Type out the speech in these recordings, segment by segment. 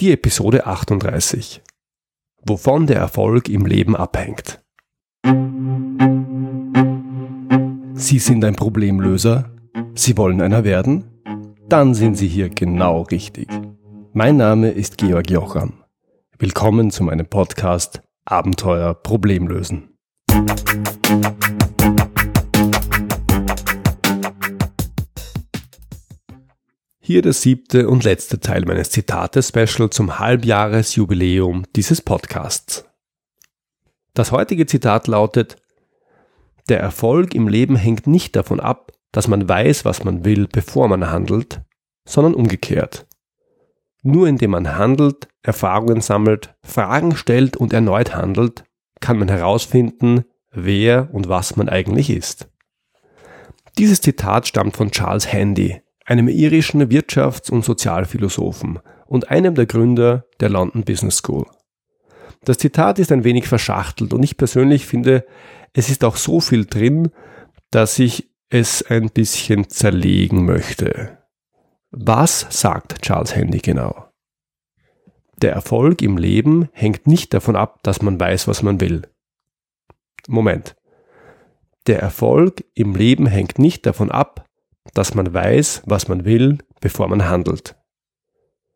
Die Episode 38. Wovon der Erfolg im Leben abhängt. Sie sind ein Problemlöser? Sie wollen einer werden? Dann sind Sie hier genau richtig. Mein Name ist Georg Jocham. Willkommen zu meinem Podcast Abenteuer Problemlösen. Hier der siebte und letzte Teil meines Zitate-Special zum Halbjahresjubiläum dieses Podcasts. Das heutige Zitat lautet, der Erfolg im Leben hängt nicht davon ab, dass man weiß, was man will, bevor man handelt, sondern umgekehrt. Nur indem man handelt, Erfahrungen sammelt, Fragen stellt und erneut handelt, kann man herausfinden, wer und was man eigentlich ist. Dieses Zitat stammt von Charles Handy, einem irischen Wirtschafts- und Sozialphilosophen und einem der Gründer der London Business School. Das Zitat ist ein wenig verschachtelt und ich persönlich finde, es ist auch so viel drin, dass ich es ein bisschen zerlegen möchte. Was sagt Charles Handy genau? Der Erfolg im Leben hängt nicht davon ab, dass man weiß, was man will. Moment. Der Erfolg im Leben hängt nicht davon ab, dass man weiß, was man will, bevor man handelt.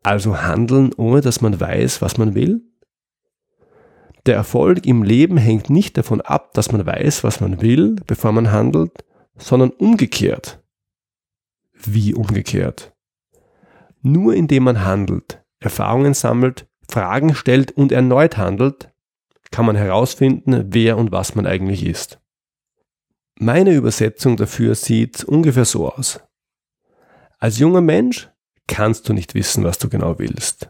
Also handeln, ohne dass man weiß, was man will? Der Erfolg im Leben hängt nicht davon ab, dass man weiß, was man will, bevor man handelt, sondern umgekehrt. Wie umgekehrt? Nur indem man handelt, Erfahrungen sammelt, Fragen stellt und erneut handelt, kann man herausfinden, wer und was man eigentlich ist. Meine Übersetzung dafür sieht ungefähr so aus. Als junger Mensch kannst du nicht wissen, was du genau willst.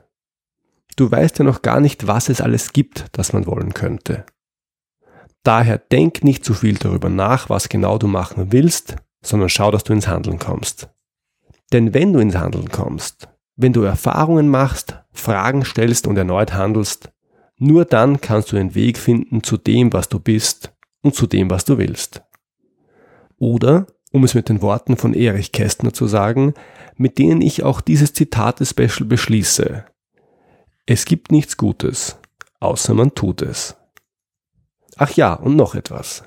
Du weißt ja noch gar nicht, was es alles gibt, das man wollen könnte. Daher denk nicht zu viel darüber nach, was genau du machen willst, sondern schau, dass du ins Handeln kommst. Denn wenn du ins Handeln kommst, wenn du Erfahrungen machst, Fragen stellst und erneut handelst, nur dann kannst du den Weg finden zu dem, was du bist und zu dem, was du willst. Oder, um es mit den Worten von Erich Kästner zu sagen, mit denen ich auch dieses Zitate-Special beschließe. Es gibt nichts Gutes, außer man tut es. Ach ja, und noch etwas.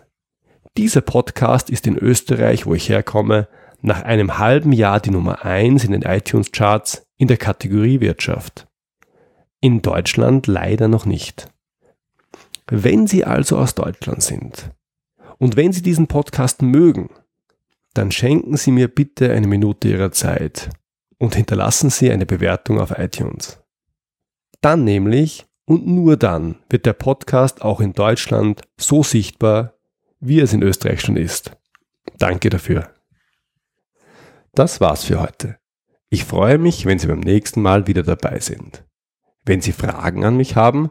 Dieser Podcast ist in Österreich, wo ich herkomme, nach einem halben Jahr die Nummer 1 in den iTunes-Charts in der Kategorie Wirtschaft. In Deutschland leider noch nicht. Wenn Sie also aus Deutschland sind und wenn Sie diesen Podcast mögen, dann schenken Sie mir bitte eine Minute Ihrer Zeit und hinterlassen Sie eine Bewertung auf iTunes. Dann nämlich und nur dann wird der Podcast auch in Deutschland so sichtbar, wie es in Österreich schon ist. Danke dafür. Das war's für heute. Ich freue mich, wenn Sie beim nächsten Mal wieder dabei sind. Wenn Sie Fragen an mich haben,